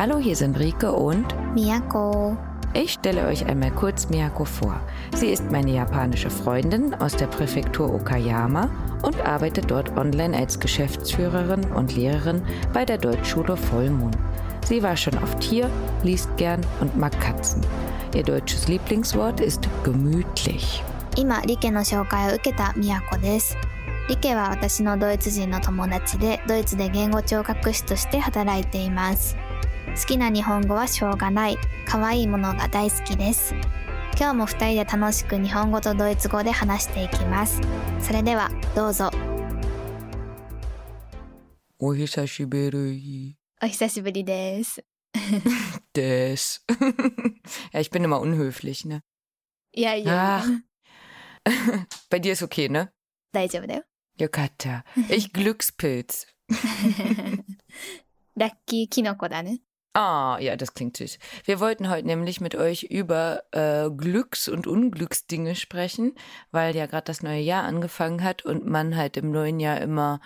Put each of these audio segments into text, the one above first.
Hallo, hier sind Rike und Miyako. Ich stelle euch einmal kurz Miyako vor. Sie ist meine japanische Freundin aus der Präfektur Okayama und arbeitet dort online als Geschäftsführerin und Lehrerin bei der Deutschschule Vollmond. Sie war schon oft hier, liest gern und mag Katzen. Ihr deutsches Lieblingswort ist gemütlich. 今、リケの紹介を受けたみやこです。リケは私のドイツ人の友達で、ドイツで言語聴覚士として働いています。 好きな日本語はしょうがない。可愛いものが大好きです。今日も二人で楽しく日本語とドイツ語で話していきます。それでは、どうぞ。Ohisashiberi お久しぶりです。des. ja, ich bin immer unhöflich, ne? いやいや Ach. Bei dir ist okay, ne? 大丈夫だよ。Yokata. Ich Glückspilz. ラッキーキノコだね。Ah, ja, das klingt süß. Wir wollten heute nämlich mit euch über äh, Glücks- und Unglücksdinge sprechen, weil ja gerade das neue Jahr angefangen hat und man halt im neuen Jahr immer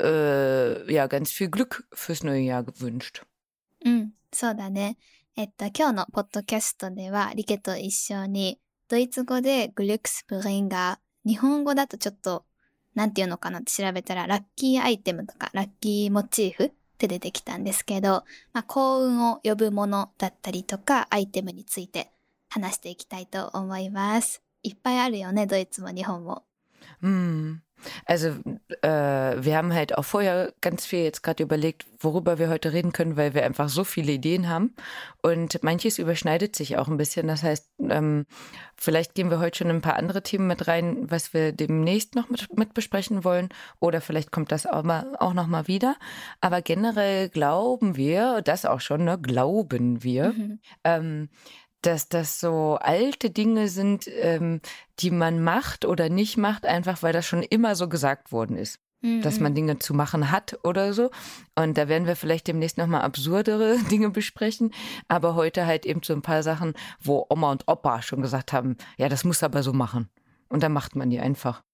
äh, ja ganz viel Glück fürs neue Jahr gewünscht. うん、そうだね。えっと、今日のポッドキャストでは、リケと一緒に、ドイツ語でグルックスプリンガー、日本語だとちょっと、なんていうのかなって調べたら、ラッキーアイテムとか、ラッキーモチーフ って出てきたんですけど、まあ、幸運を呼ぶものだったりとか、アイテムについて話していきたいと思います。いっぱいあるよね、ドイツも日本も。うん Also äh, wir haben halt auch vorher ganz viel jetzt gerade überlegt, worüber wir heute reden können, weil wir einfach so viele Ideen haben und manches überschneidet sich auch ein bisschen. Das heißt, ähm, vielleicht gehen wir heute schon in ein paar andere Themen mit rein, was wir demnächst noch mit, mit besprechen wollen oder vielleicht kommt das auch, mal, auch noch mal wieder. Aber generell glauben wir, das auch schon, ne, glauben wir, ähm, dass das so alte Dinge sind, ähm, die man macht oder nicht macht, einfach weil das schon immer so gesagt worden ist, うんうん dass man Dinge zu machen hat oder so. Und da werden wir vielleicht demnächst nochmal absurdere Dinge besprechen, aber heute halt eben so ein paar Sachen, wo Oma und Opa schon gesagt haben, ja, das muss aber so machen. Und dann macht man die einfach.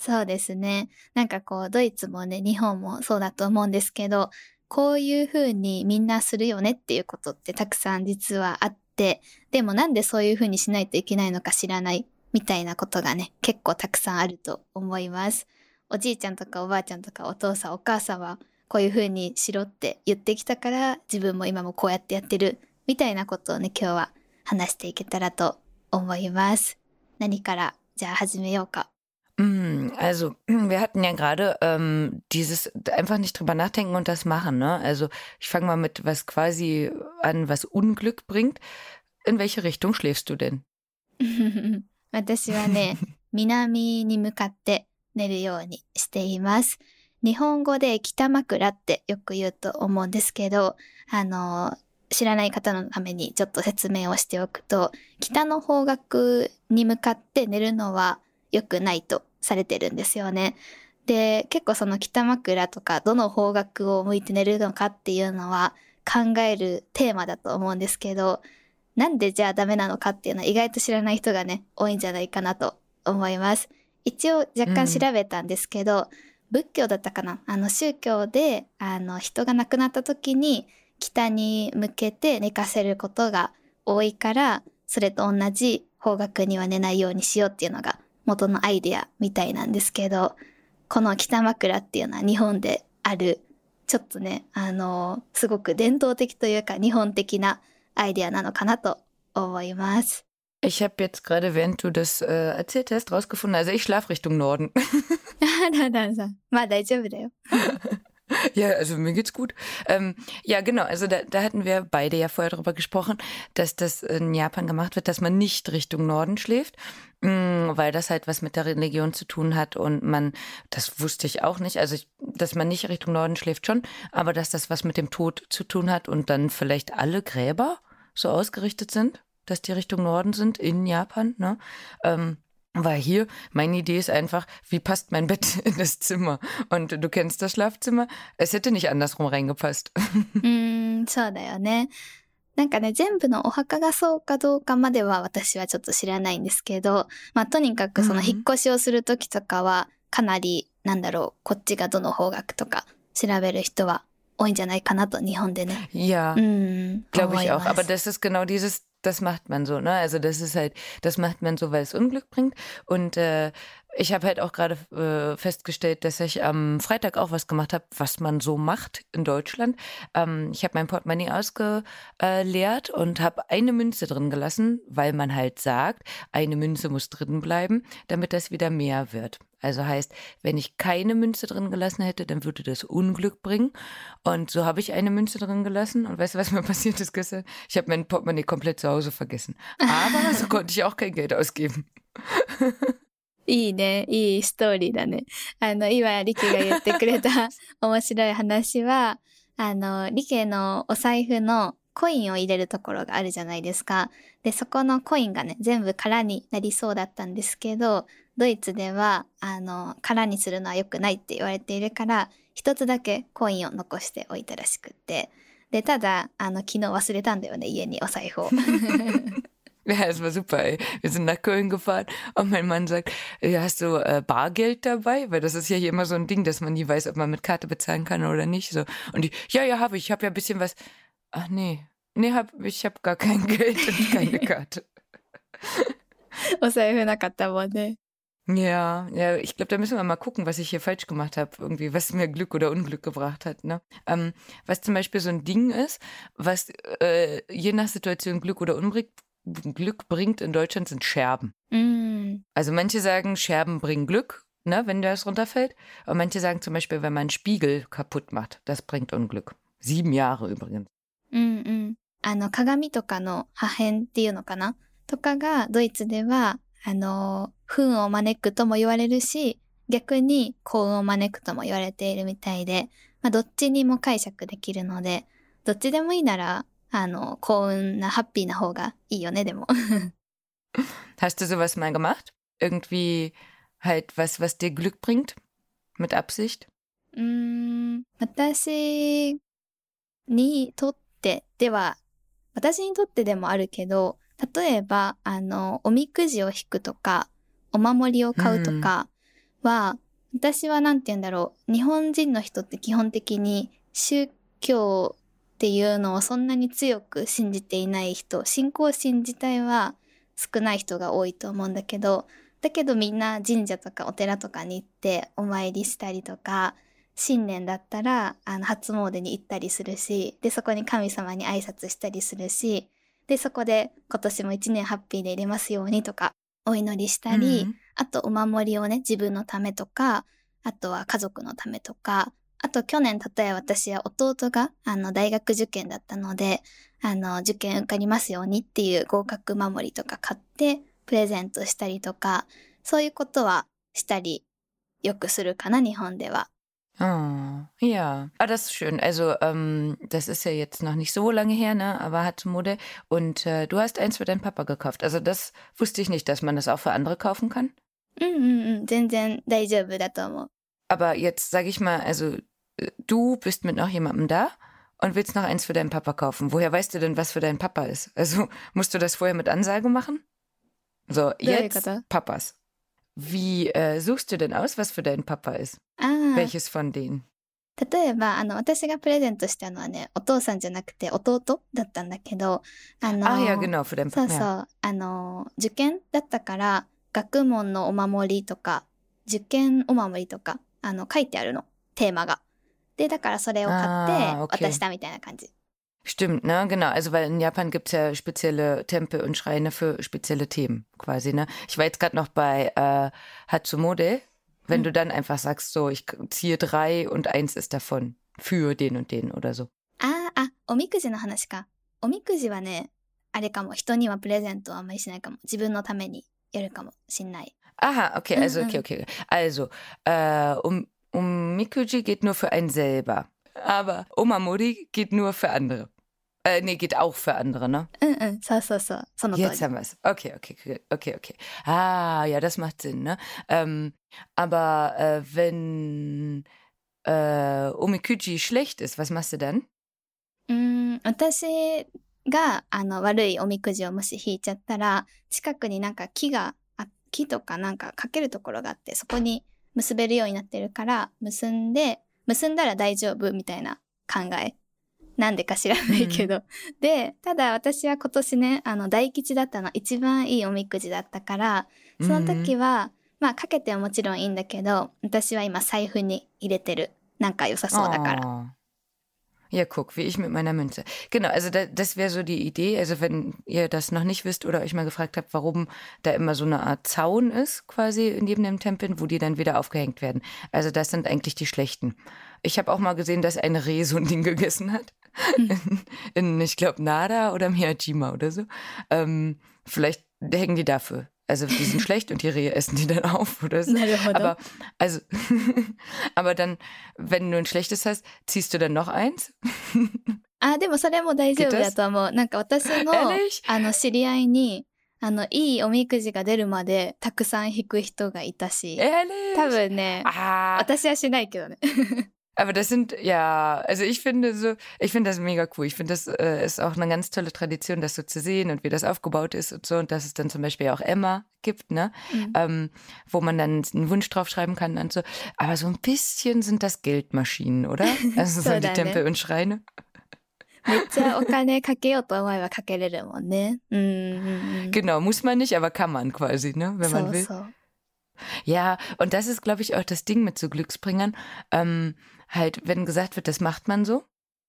そうですね。なんかこう、ドイツもね、日本もそうだと思うんですけど、こういう風にみんなするよねっていうことってたくさん実はあって、 でもなんでそういう風にしないといけないのか知らないみたいなことがね、結構たくさんあると思います。おじいちゃんとかおばあちゃんとかお父さんお母さんはこういう風にしろって言ってきたから自分も今もこうやってやってるみたいなことをね、今日は話していけたらと思います。何からじゃあ始めようか。Mm, Also, wir hatten ja gerade ähm, dieses einfach nicht drüber nachdenken und das machen. Ne? Also, ich fange mal mit was quasi an, was Unglück bringt. In welche Richtung schläfst du denn? 私はね、南に向かって寝るようにしています。日本語で北枕ってよく言うと思うんですけど、あの、知らない方のためにちょっと説明をしておくと、北の方角に向かって寝るのは良くないと されてるんですよね。で、結構その北枕とかどの方角を向いて寝るのかっていうのは考えるテーマだと思うんですけど、なんでじゃあダメなのかっていうのは意外と知らない人がね、多いんじゃないかなと思います。一応若干調べたんですけど、仏教だったかな？あの宗教で、あの人が亡くなった時に北に向けて寝かせることが多いから、それと同じ方角には寝ないようにしようっていうのが元のアイデアみたいなんですけど、この北枕っていうのは日本である、ちょっとね、あの、すごく伝統的というか日本的なアイデアなのかなと思います。 Ich habe jetzt gerade, während du das äh, erzählt hast, rausgefunden, also ich schlafe Richtung Norden. だださん。まあ大丈夫だよ。 ja, also mir geht's gut. Ähm, ja, genau, also da, da hatten wir beide ja vorher darüber gesprochen, dass das in Japan gemacht wird, dass man nicht Richtung Norden schläft, mh, weil das halt was mit der Religion zu tun hat und man, das wusste ich auch nicht, also ich, dass man nicht Richtung Norden schläft schon, aber dass das was mit dem Tod zu tun hat und dann vielleicht alle Gräber so ausgerichtet sind, dass die Richtung Norden sind in Japan, ne? Ähm, weil hier, meine Idee ist einfach, wie passt mein Bett in das Zimmer? Und du kennst das Schlafzimmer. Es hätte nicht andersrum reingepasst. うーん、そうだよね。 なんかね、全部のお墓がそうかどうかまでは私はちょっと知らないんですけど、まあとにかくそのうん引っ越しをするときとかは、かなり、なんだろう、こっちがどの方角とか調べる人は多多いんじゃないかなと、日本でね。Ja, うん。glaube ich 思 auch. Aber das ist genau dieses, das macht man so, ne? Also das ist halt, das macht man so, weil es Unglück bringt. Und äh, ich habe halt auch gerade äh, festgestellt, dass ich am Freitag auch was gemacht habe, was man so macht in Deutschland. Ähm, ich habe mein Portemonnaie ausgeleert und habe eine Münze drin gelassen, weil man halt sagt, eine Münze muss drin bleiben, damit das wieder mehr wird. Also heißt, wenn ich keine Münze drin gelassen hätte, dann würde das Unglück bringen. Und so habe ich eine Münze drin gelassen. Und weißt du, was mir passiert ist gestern? Ich habe mein Portemonnaie komplett zu Hause vergessen. Aber so konnte ich auch kein Geld ausgeben. いいね。いいストーリーだね。あの、今、リケが言ってくれた 面白い話は、あの、リケのお財布のコインを入れるところがあるじゃないですか。で、そこのコインがね、全部空になりそうだったんですけど、ドイツでは、あの、空にするのは良くないって言われているから、一つだけコインを残しておいたらしくって。で、ただ、あの、昨日忘れたんだよね、家にお財布を。Ja, es war super, ey. Wir sind nach Köln gefahren und mein Mann sagt, ja, hast du äh, Bargeld dabei? Weil das ist ja hier immer so ein Ding, dass man nie weiß, ob man mit Karte bezahlen kann oder nicht. So. Und die, ja, ja, habe ich. Ich habe ja ein bisschen was. Ach nee. Nee, hab, ich habe gar kein Geld und keine Karte. お財布なかったもんね。 Ja, ja, ich glaube, da müssen wir mal gucken, was ich hier falsch gemacht habe, irgendwie, was mir Glück oder Unglück gebracht hat. Ne? Ähm, was zum Beispiel so ein Ding ist, was äh, je nach Situation Glück oder Unglück Glück bringt in Deutschland, sind Scherben. うん。 Also manche sagen, Scherben bringen Glück, ne, wenn das runterfällt. Und manche sagen zum Beispiel, wenn man einen Spiegel kaputt macht, das bringt Unglück. Sieben Jahre übrigens. うんうん。あの、鏡とかの破片っていうのかなとかが、ドイツでは、あの、不運を招くとも言われるし、逆に幸運を招くとも言われているみたいで、まあ、どっちにも解釈できるので、どっちでもいいなら、 あの、幸運な、ハッピーな方がいいよね、でも。Hast du sowas mal gemacht? Irgendwie halt was, was dir Glück bringt? Mit Absicht? うーん、私にとってでは、私にとってでもあるけど、例えば、あの、おみくじを引くとか、お守りを買うとかは、私はなんて言うんだろう、日本人の人って基本的に宗教っていうのをそんなに強く信じていない人、信仰心自体は少ない人が多いと思うんだけど、だけどみんな神社とかお寺とかに行ってお参りしたりとか、新年だったらあの初詣に行ったりするし、で、そこに神様に挨拶したりするし、で、そこで今年も一年ハッピーでいれますようにとか、お祈りしたり、Mhm. あとお守りをね、自分のためとか、あとは家族のためとか、あと去年、例えば私は弟があの大学受験だったので、あの受験受かりますようにっていう合格守りとか買ってプレゼントしたりとか、そういうことはしたりよくするかな、日本では。Oh, ja. Ah, das ist schön. Also, ähm, das ist ja jetzt noch nicht so lange her, ne? Aber hat Mode. Und äh, du hast eins für deinen Papa gekauft. Also, das wusste ich nicht, dass man das auch für andere kaufen kann. うんうんうん、全然大丈夫だと思う。Aber jetzt sage ich mal, also äh, du bist mit noch jemandem da und willst noch eins für deinen Papa kaufen. Woher weißt du denn, was für deinen Papa ist? Also musst du das vorher mit Ansage machen? So, jetzt Kata? Papas. Wie äh, suchst du denn aus, was für deinen Papa ist? ああ。 Welches von denen? 例えば、あの、私がプレゼントしたのはね、お父さんじゃなくて弟だったんだけど、あの、 Ah ja, genau, für deinen そう Papa. そう、 Ja. あの、受験だったから、学問のお守りとか、受験お守りとか、あの、書いてあるの、テーマが。 で、だからそれを買ってあー okay 渡したみたいな感じ。 Stimmt, ne? Genau. Also, weil in Japan gibt's ja spezielle Tempel und Schreine für spezielle Themen quasi, ne? Ich war jetzt gerade noch bei äh, Hatsumode. Wenn Hm. du dann einfach sagst, so, ich ziehe drei und eins ist davon für den und den oder so. ああ、あ、おみくじの話か。おみくじはね、あれかも、人にはプレゼントはあんまりしないかも。自分のためにやるかもしんない。 Aha, okay, also, Mhm. okay, okay. Also, äh, um, um Mikuji geht nur für einen selber. Aber Omamori geht nur für andere. Äh, nee, geht auch für andere, ne? うんうん、そうそうそう。その通り Jetzt。haben wir es. Okay, okay, okay, okay, okay. Ah, ja, das macht Sinn, ne? Ähm, aber äh, wenn äh, Omikuji schlecht ist, was machst du dann? うーん、私が、あの、悪いおみくじをもし引いちゃったら、近くになんか木が、あ木とかなんかかけるところがあって、そこに 結べるようになってるから、結んで、結んだら大丈夫みたいな考え。なんでか知らないけど。で、ただ私は今年ね、あの、大吉だったの。一番いいおみくじだったから、その時は、まあ、かけてはもちろんいいんだけど、私は今財布に入れてる。なんか良さそうだから。Ja, guck, wie ich mit meiner Münze. Genau, also da, das wäre so die Idee. Also wenn ihr das noch nicht wisst oder euch mal gefragt habt, warum da immer so eine Art Zaun ist, quasi neben dem Tempel, wo die dann wieder aufgehängt werden. Also das sind eigentlich die schlechten. Ich habe auch mal gesehen, dass ein Reh so ein Ding gegessen hat. In, in ich glaube, Nada oder Miyajima oder so. Ähm, vielleicht hängen die dafür. Also die sind schlecht und die Rehe essen die dann auf oder so. なるほど。 Aber also, aber dann, wenn du ein schlechtes hast, ziehst du dann noch eins? あ、でもそれも大丈夫だと思う。なんか私の Ehrlich?、あの、知り合いに、あの、いいおみくじが出るまでたくさん引く人がいたし、 Ehrlich? 多分ね、 Ah, 私はしないけどね。 aber das sind, ja, also ich finde so, ich finde das mega cool. Ich finde, das äh, ist auch eine ganz tolle Tradition, das so zu sehen und wie das aufgebaut ist und so. Und dass es dann zum Beispiel auch Emma gibt, ne? うん Ähm, wo man dann einen Wunsch draufschreiben kann und so. Aber so ein bisschen sind das Geldmaschinen, oder? Also so So die dann, ne? Tempel und Schreine. めっちゃお金かけようと思えばかけれるもんね。うんうんうん。 Genau, muss man nicht, aber kann man quasi, ne? Wenn そ man う will. そう。 Ja, und das ist, glaube ich, auch das Ding mit so Glücksbringern. Ähm, halt, wenn gesagt wird, das macht man so.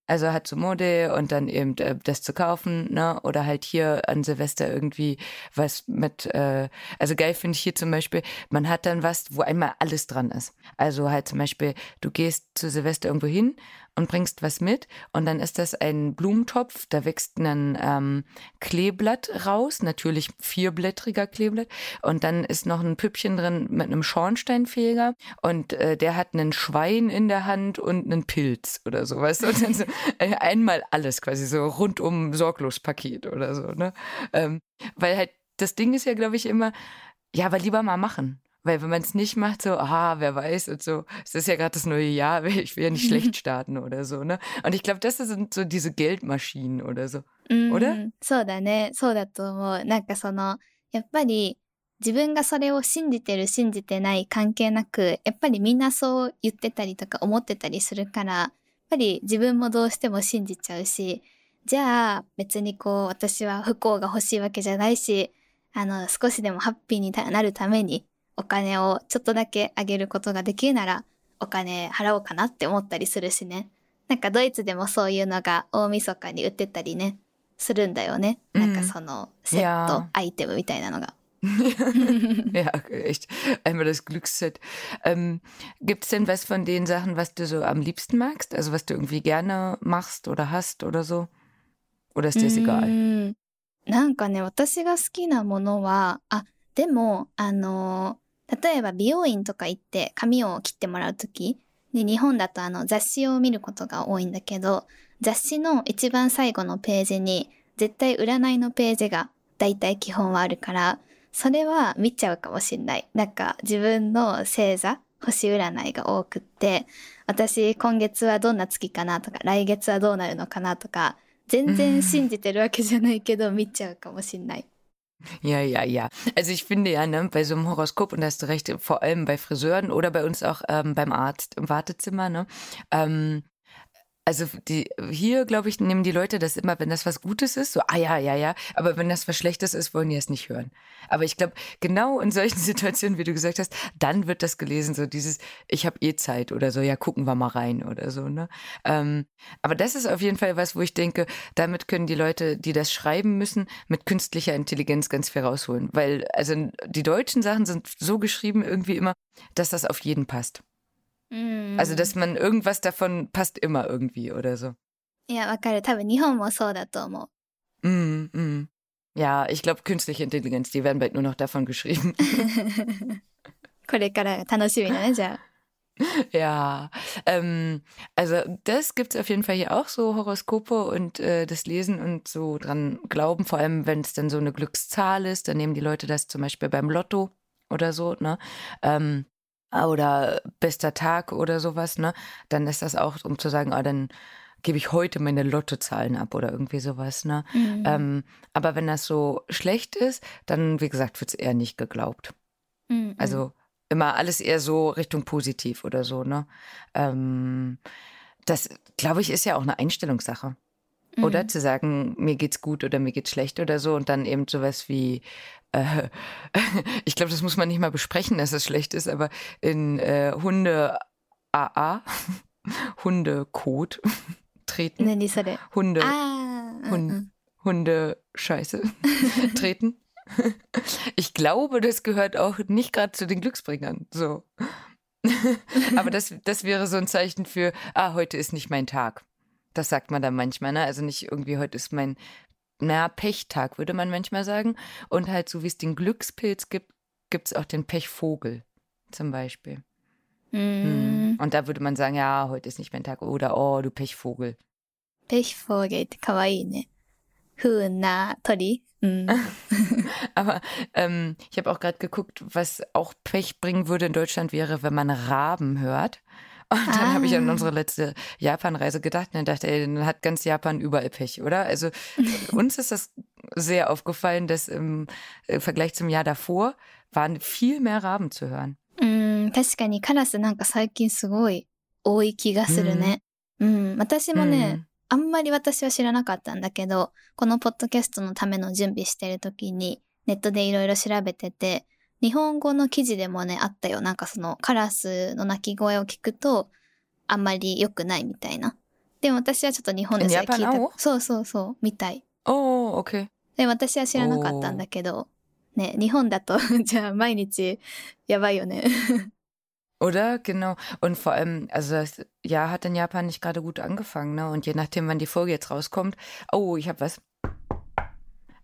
Also halt so Mode und dann eben äh, das zu kaufen, ne? Oder halt hier an Silvester irgendwie was mit, äh, also geil finde ich hier zum Beispiel, man hat dann was, wo einmal alles dran ist. Also halt zum Beispiel, du gehst zu Silvester irgendwo hin und bringst was mit und dann ist das ein Blumentopf, da wächst ein ähm, Kleeblatt raus, natürlich vierblättriger Kleeblatt und dann ist noch ein Püppchen drin mit einem Schornsteinfeger und äh, der hat einen Schwein in der Hand und einen Pilz oder so, weißt du? Und dann so, einmal alles quasi so rundum sorglos Paket oder so, ne? Ähm, weil halt das Ding ist ja, glaube ich, immer, ja, aber lieber mal machen. Weil wenn man es nicht macht, so, aha, wer weiß und so, es ist ja gerade das neue Jahr, ich will ja nicht schlecht starten oder so, ne? Und ich glaube, das sind so diese Geldmaschinen oder so. うんおだそうだね。そうだと思う。なんかその、やっぱり自分がそれを信じてる信じてない関係なく、やっぱりみんなそう言ってたりとか思ってたりするから、やっ ぱり自分もどうしても信じちゃうし、じゃあ別にこう私は不幸が欲しいわけじゃないし、あの少しでもハッピーになるためにお金をちょっとだけあげることができるならお金払おうかなって思ったりするしね。なんかドイツでもそういうのが大晦日に売ってたりね、するんだよね。うんなんかそのセット.アイテムみたいなのが。Ja, echt. Einmal das Glücksset. Ähm, Gibt es denn was von den Sachen, was du so am liebsten magst? Also was du irgendwie gerne machst oder hast oder so? Oder ist dir das egal? なんかね、私が好きなものは、あ、でも、あの、例えば美容院とか行って髪を切ってもらうとき、で、日本だとあの雑誌を見ることが多いんだけど、雑誌の一番最後のページに、絶対占いのページが大体基本はあるから、それは見ちゃうかもしんない。なんか自分の星座、星占いが多くって、私今月はどんな月かなとか、来月はどうなるのかなとか、全然信じてるわけじゃないけど、見ちゃうかもしんない。Ja, ja, ja. Also ich finde ja, ne, bei so einem Horoskop, und da hast du recht, vor allem bei Friseuren oder bei uns auch ähm, beim Arzt im Wartezimmer, ne? Ähm, also die, hier, glaube ich, nehmen die Leute das immer, wenn das was Gutes ist, so, ah ja, ja, ja. Aber wenn das was Schlechtes ist, wollen die es nicht hören. Aber ich glaube, genau in solchen Situationen, wie du gesagt hast, dann wird das gelesen, so dieses, ich habe eh Zeit oder so, ja, gucken wir mal rein oder so, ne? Ähm, aber das ist auf jeden Fall was, wo ich denke, damit können die Leute, die das schreiben müssen, mit künstlicher Intelligenz ganz viel rausholen. Weil, also die deutschen Sachen sind so geschrieben irgendwie immer, dass das auf jeden passt. うん。 Also, dass man irgendwas davon passt immer irgendwie oder so. いや、わかる。多分日本もそうだと思う。 Mm, mm. Ja, ich glaube, künstliche Intelligenz, die werden bald nur noch davon geschrieben. これからが楽しみだね、じゃあ。 ja, ähm, also das gibt's auf jeden Fall hier auch, so Horoskope und äh, das Lesen und so dran glauben, vor allem wenn es dann so eine Glückszahl ist, dann nehmen die Leute das zum Beispiel beim Lotto oder so, ne? Ähm, Ah, oder bester Tag oder sowas, ne? Dann ist das auch, um zu sagen, ah, dann gebe ich heute meine Lottozahlen ab oder irgendwie sowas, ne? Mhm. Ähm, aber wenn das so schlecht ist, dann, wie gesagt, wird es eher nicht geglaubt. Mhm. Also immer alles eher so Richtung positiv oder so, ne? Ähm, das, glaube ich, ist ja auch eine Einstellungssache. Mhm. Oder zu sagen, mir geht's gut oder mir geht's schlecht oder so und dann eben sowas wie äh, ich glaube, das muss man nicht mal besprechen, dass das schlecht ist, aber in äh, Hunde AA, Hundekot treten. Nee, nicht so der. Hunde. Ah, Hun, mm, mm. Hunde Scheiße treten. Ich glaube, das gehört auch nicht gerade zu den Glücksbringern. So. Aber das, das wäre so ein Zeichen für, ah, heute ist nicht mein Tag. Das sagt man dann manchmal, ne? Also nicht irgendwie, heute ist mein na, Pechtag, würde man manchmal sagen. Und halt so wie es den Glückspilz gibt, gibt es auch den Pechvogel zum Beispiel. Mm. Und da würde man sagen, ja, heute ist nicht mein Tag. Oder, oh, du Pechvogel. Pechvogel, ist kawaii, ne? Huna, tori. Mm. Aber ähm, ich habe auch gerade geguckt, was auch Pech bringen würde in Deutschland wäre, wenn man Raben hört. Und dann habe ich an Ah. unsere letzte Japan-Reise gedacht und dann dachte, ey, dann hat ganz Japan überall Pech, oder? Also uns ist das sehr aufgefallen, dass im äh, Vergleich zum Jahr davor waren viel mehr Raben zu hören. うん、確かにカラスなんか最近すごい多い気がするね。うん、私もね、あんまり私は知らなかったんだけど、このポッドキャストのための準備してる時にネットでいろいろ調べてて、 日本語の記事でもね、あったよ。なんかそのカラスの鳴き声を聞くと、あんまり良くないみたいな。でも私はちょっと日本でそれ聞い？た。そうそうそう、みたい。Oh, okay. で、私は知らなかったんだけど、ね、日本だと、じゃあ毎日やばいよね。Oder? Genau. Und vor allem, also das Jahr hat in Japan nicht gerade gut angefangen, ne? Und je nachdem, wann die Folge jetzt rauskommt. Oh, ich habe was.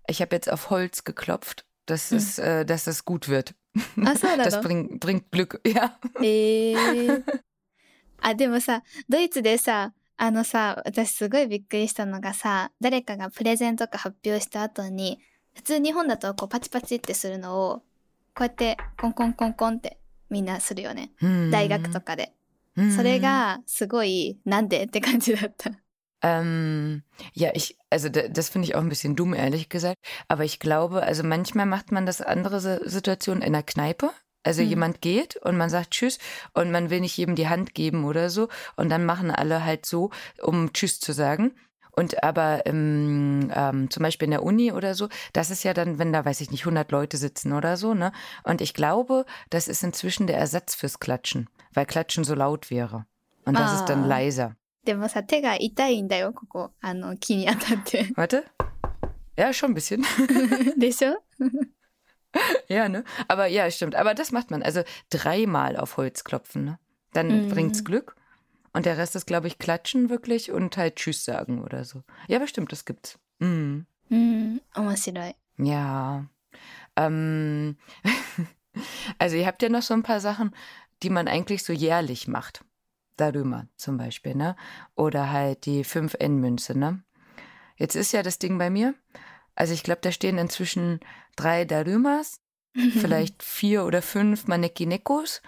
Ich habe jetzt auf Holz geklopft, dass, Hm. es, äh, dass es gut wird. あ、そうな Das の bringt, bringt Glück. Ja. えー、あ、でもさ、ドイツでさ、あのさ、私すごいびっくりしたのがさ、誰かがプレゼンとか発表した後に、普通日本だとこうパチパチってするのを、こうやってコンコンコンコンってみんなするよね。大学とかで。それ Hm. がすごい、なんでって感じだった。Ähm, ja, ich, also da- das finde ich auch ein bisschen dumm, ehrlich gesagt. Aber ich glaube, also manchmal macht man das andere Si- Situationen in der Kneipe. Also Mhm. jemand geht und man sagt Tschüss und man will nicht jedem die Hand geben oder so. Und dann machen alle halt so, um Tschüss zu sagen. Und aber im, ähm, zum Beispiel in der Uni oder so, das ist ja dann, wenn da, weiß ich nicht, 100 Leute sitzen oder so, ne? Und ich glaube, das ist inzwischen der Ersatz fürs Klatschen, weil Klatschen so laut wäre. Und das ist dann Ah. leiser. でもさ、手が痛いんだよ、ここ。あの、木に当たって。 Warte. Ja, schon ein bisschen. でしょ ja, ne? Aber ja, stimmt. Aber das macht man. Also dreimal auf Holz klopfen, ne? Dann Mhm. bringt's Glück. Und der Rest ist, glaube ich, klatschen wirklich und halt Tschüss sagen oder so. Ja, aber stimmt, das gibt's. Mhm. うん、面白い。 Ja. Ähm, also ihr habt ja noch so ein paar Sachen, die man eigentlich so jährlich macht. Darüber zum Beispiel, ne? Oder halt die 5N-Münze, ne? Jetzt ist ja das Ding bei mir. Also ich glaube, da stehen inzwischen drei Darumas, vielleicht vier oder fünf Manekinekos.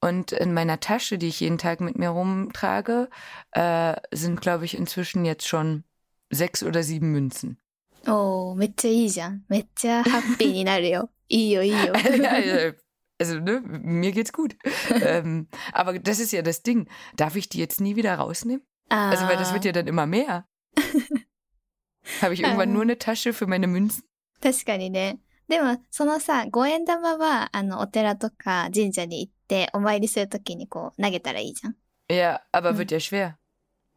Und in meiner Tasche, die ich jeden Tag mit mir rumtrage, äh, sind, glaube ich, inzwischen jetzt schon sechs oder sieben Münzen. おー、めっちゃいいじゃん。めっちゃハッピーになるよ。いいよ、いいよ。 also, also, ne, mir geht's gut. ähm, aber das ist ja das Ding. Darf ich die jetzt nie wieder rausnehmen? あ Also, weil das ー wird ja dann immer mehr. Habe ich irgendwann Ah. nur eine Tasche für meine Münzen? 確かにね。でも、そのさ、五円玉は、あの、お寺とか神社に行って、お参りするときにこう、投げたらいいじゃん。 Ja, aber Hm. wird ja schwer.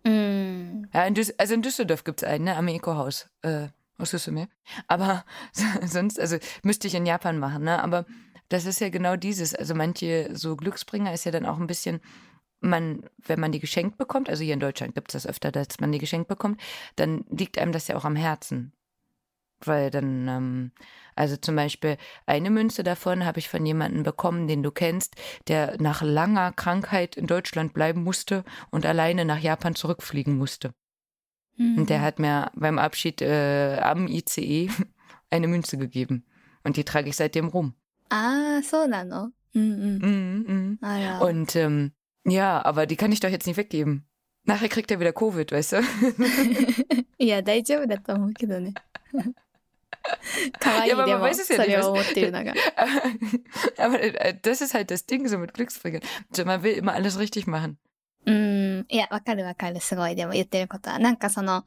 うーん。 Ja, in Düs also in Düsseldorf gibt's einen, ne, am Eco-Haus. Äh, aus Düsseldorf. Aber sonst, also müsste ich in Japan machen, ne? Aber das ist ja genau dieses. Also manche so Glücksbringer ist ja dann auch ein bisschen, man, wenn man die geschenkt bekommt, also hier in Deutschland gibt's das öfter, dass man die geschenkt bekommt, dann liegt einem das ja auch am Herzen. Weil dann, ähm, also zum Beispiel eine Münze davon habe ich von jemandem bekommen, den du kennst, der nach langer Krankheit in Deutschland bleiben musste und alleine nach Japan zurückfliegen musste. うん Und der hat mir beim Abschied äh, am ICE eine Münze gegeben. Und die trage ich seitdem rum. ああ、そうなのうんうん。Mhm, mhm. あら。Und ähm, ja, aber die kann ich doch jetzt nicht weggeben. Nachher kriegt er wieder Covid, weißt du? いや、大丈夫だと思うけどね。可愛いいでも、ja それを思ってるのが。aber äh, das ist halt das Ding so mit Glücksbringern. So, man will immer alles richtig machen. うーん。いや、わかるわかる。すごい。でも言ってることは。なんかその、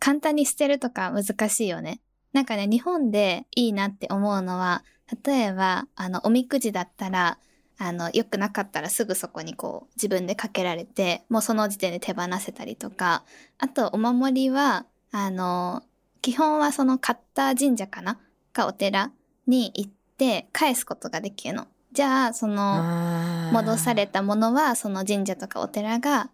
簡単に捨てるとか難しいよね。なんかね、日本でいいなって思うのは、例えば、あの、おみくじだったら、あの、良くなかったらすぐそこにこう、自分でかけられて、もうその時点で手放せたりとか、あと、お守りは、あの、基本はその買った神社かな？かお寺に行って返すことができるの。じゃあ、その、戻されたものは、その神社とかお寺が、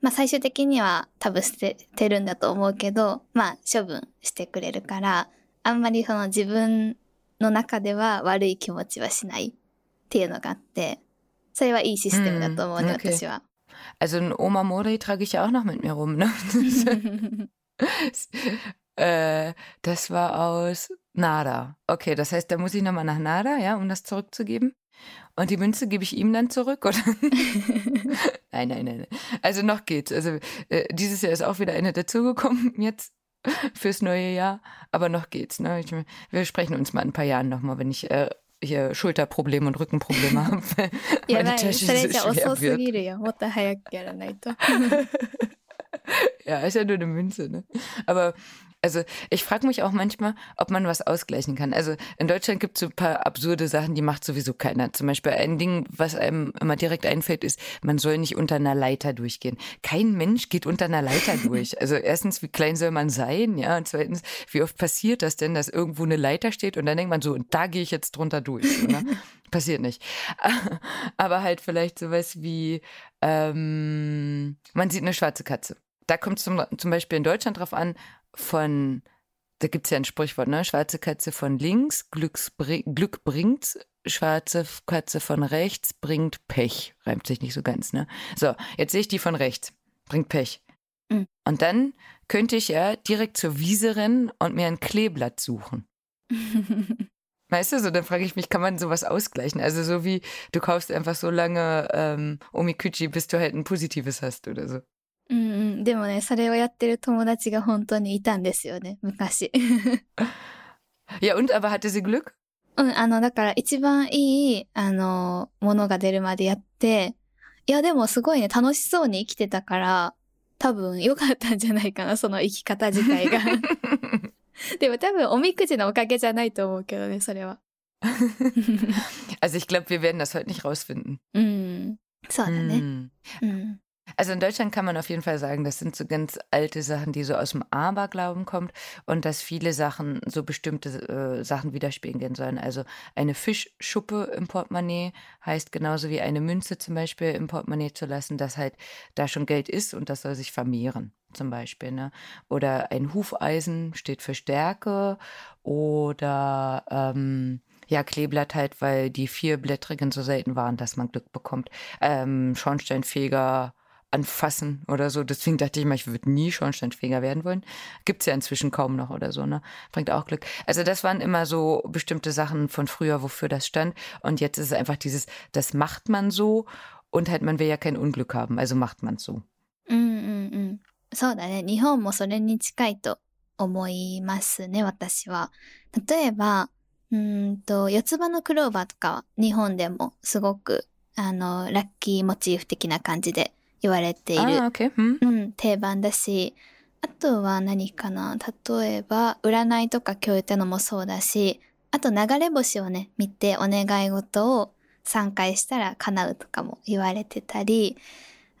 まあ最終的には多分捨ててるんだと思うけど、まあ処分してくれるから、あんまりその自分の中では悪い気持ちはしないっていうのがあって、それはいいシステムだと思うね、okay. 私は。 Also ein Oma Mori trage ich ja auch noch mit mir rum. Ne? äh, das war aus Nada. Okay, das heißt, da muss ich nochmal nach Nada, ja, um das zurückzugeben. Und die Münze gebe ich ihm dann zurück, oder? nein, nein, nein. Also noch geht's. Also äh, dieses Jahr ist auch wieder eine dazugekommen jetzt fürs neue Jahr. Aber noch geht's. Ne? Ich, wir sprechen uns mal in ein paar Jahren nochmal, wenn ich äh, hier Schulterprobleme und Rückenprobleme habe. Meine Tasche ist so schwer ja, ist ja nur eine Münze. Ne? Aber also ich frage mich auch manchmal, ob man was ausgleichen kann. Also in Deutschland gibt es so ein paar absurde Sachen, die macht sowieso keiner. Zum Beispiel ein Ding, was einem immer direkt einfällt, ist, man soll nicht unter einer Leiter durchgehen. Kein Mensch geht unter einer Leiter durch. Also erstens, wie klein soll man sein? Ja, und zweitens, wie oft passiert das denn, dass irgendwo eine Leiter steht und dann denkt man so, und da gehe ich jetzt drunter durch. Ne? Passiert nicht. Aber halt vielleicht sowas wie, ähm, man sieht eine schwarze Katze. Da kommt es zum, zum Beispiel in Deutschland drauf an, von, da gibt es ja ein Sprichwort, ne? Schwarze Katze von links, Glücks, Glück bringt, schwarze Katze von rechts bringt Pech. Reimt sich nicht so ganz, ne? So, jetzt sehe ich die von rechts, bringt Pech. Mhm. Und dann könnte ich ja direkt zur Wiese rennen und mir ein Kleeblatt suchen. Weißt du, so dann frage ich mich, kann man sowas ausgleichen? Also so wie du kaufst einfach so lange ähm, Omikuchi, bis du halt ein positives hast oder so. うんうん。でもね、それをやってる友達が本当にいたんですよね、昔。Ja, und aber hatte sie Glück? うん、あの、だから一番いい、あの、ものが出るまでやって、いや、でもすごいね、楽しそうに生きてたから、多分良かったんじゃないかな、その生き方自体が。でも多分おみくじのおかげじゃないと思うけどね、それは。Also ich glaube, wir werden das heute nicht rausfinden. うん。そうだね。Hm. うん。Also in Deutschland kann man auf jeden Fall sagen, das sind so ganz alte Sachen, die so aus dem Aberglauben kommt und dass viele Sachen so bestimmte äh, Sachen widerspiegeln sollen. Also eine Fischschuppe im Portemonnaie heißt genauso wie eine Münze zum Beispiel im Portemonnaie zu lassen, dass halt da schon Geld ist und das soll sich vermehren zum Beispiel. Ne? Oder ein Hufeisen steht für Stärke oder ähm, ja, Kleeblatt halt, weil die vierblättrigen so selten waren, dass man Glück bekommt. Ähm, Schornsteinfeger anfassen oder so. Deswegen dachte ich mal, ich würde nie Schornsteinfeger werden wollen. Gibt's ja inzwischen kaum noch oder so, ne? Bringt auch Glück. Also das waren immer so bestimmte Sachen von früher, wofür das stand. Und jetzt ist es einfach dieses, das macht man so und halt man will ja kein Unglück haben, also macht man so. うんうんうん。そうだね。日本もそれに近いと思いますね、私は。例えば、うーんと、四つ葉のクローバーとかは日本でもすごく、あの、ラッキーモチーフ的な感じで 言われている Ah, okay. Hm. うん、定番だし、あとは何かな例えば、占いとか今日言ったのもそうだし、あと流れ星をね、見てお願い事を3回したら叶うとかも言われてたり、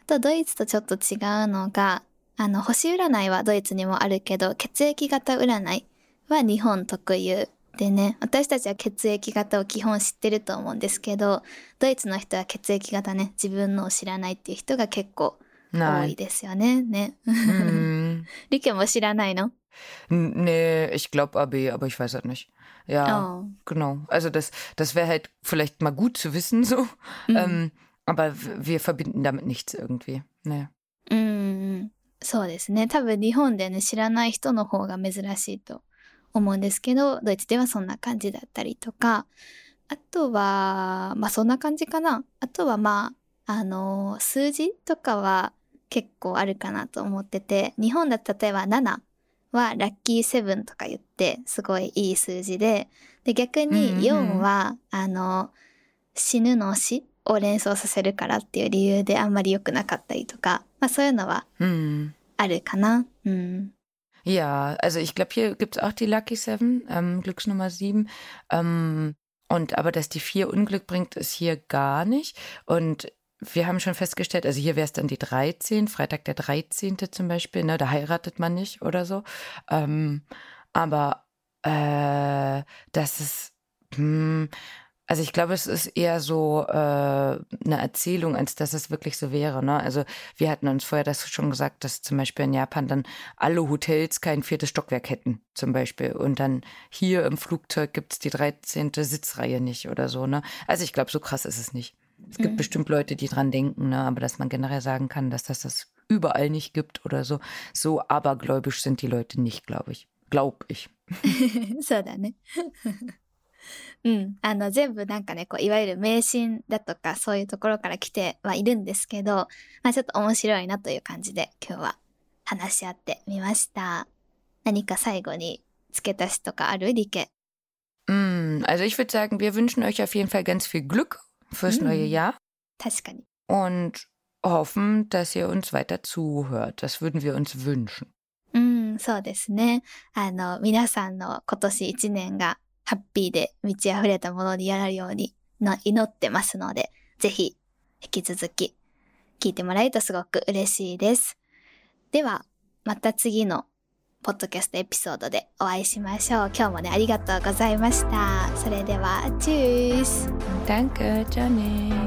あとドイツとちょっと違うのが、あの、星占いはドイツにもあるけど、血液型占いは日本特有でね、私たちは血液型を基本知ってると思うんですけど、ドイツの人は血液型ね、自分のを知らないっていう人が結構多い.ですよね。ね。Hm. リケも知らないの Nee, ich glaube AB, aber ich weiß es nicht. Ja, あ genau. Also das, das wäre halt vielleicht mal gut zu wissen so. うん Ähm, aber wir verbinden damit nichts irgendwie. Nee. うんうん。そうですね。多分日本でね、知らない人の方が珍しいと思うんですけど、ドイツではそんな感じだったりとか、あとは、まあそんな感じかな。あとはまあ、あの、数字とかは結構あるかなと思ってて、日本だと例えば7はラッキーセブンとか言って、すごいいい数字で、で逆に4は、あの、死ぬの死を連想させるからっていう理由であんまり良くなかったりとか、まあそういうのは Hm. あるかな。うん。Ja, also ich glaube, hier gibt's auch die Lucky Seven, ähm, Glücksnummer sieben. Ähm, und aber dass die vier Unglück bringt, ist hier gar nicht. Und wir haben schon festgestellt, also hier wäre es dann die 13, Freitag der 13. zum Beispiel, ne, da heiratet man nicht oder so. Ähm, aber äh, das ist, hm, also ich glaube, es ist eher so äh, eine Erzählung, als dass es wirklich so wäre. Ne? Also wir hatten uns vorher das schon gesagt, dass zum Beispiel in Japan dann alle Hotels kein viertes Stockwerk hätten, zum Beispiel. Und dann hier im Flugzeug gibt's die 13. Sitzreihe nicht oder so. Ne? Also ich glaube, so krass ist es nicht. Es gibt mhm. bestimmt Leute, die dran denken, ne? aber dass man generell sagen kann, dass das das überall nicht gibt oder so. So abergläubisch sind die Leute nicht, glaube ich. Glaub ich. so, dann, ne? うん。あの、全部なんかね、こう、いわゆる迷信だとか、そういうところから来てはいるんですけど、まあちょっと面白いなという感じで、今日は話し合ってみました。何か最後に付け足しとかあるリケ。Mm, Also ich würde sagen, wir wünschen euch auf jeden Fall ganz viel Glück fürs Mm. neue Jahr 確かに。und hoffen, dass ihr uns weiter zuhört. Das würden wir uns wünschen. うん、そうですね。あの、皆さんの今年一年がハッピーで満ち溢れたものにやられるようにの祈ってますので、ぜひ引き続き聞いてもらえるとすごく嬉しいです。では、また次のポッドキャストエピソードでお会いしましょう。今日もね、ありがとうございました。それでは、チュース Danke, Johnny.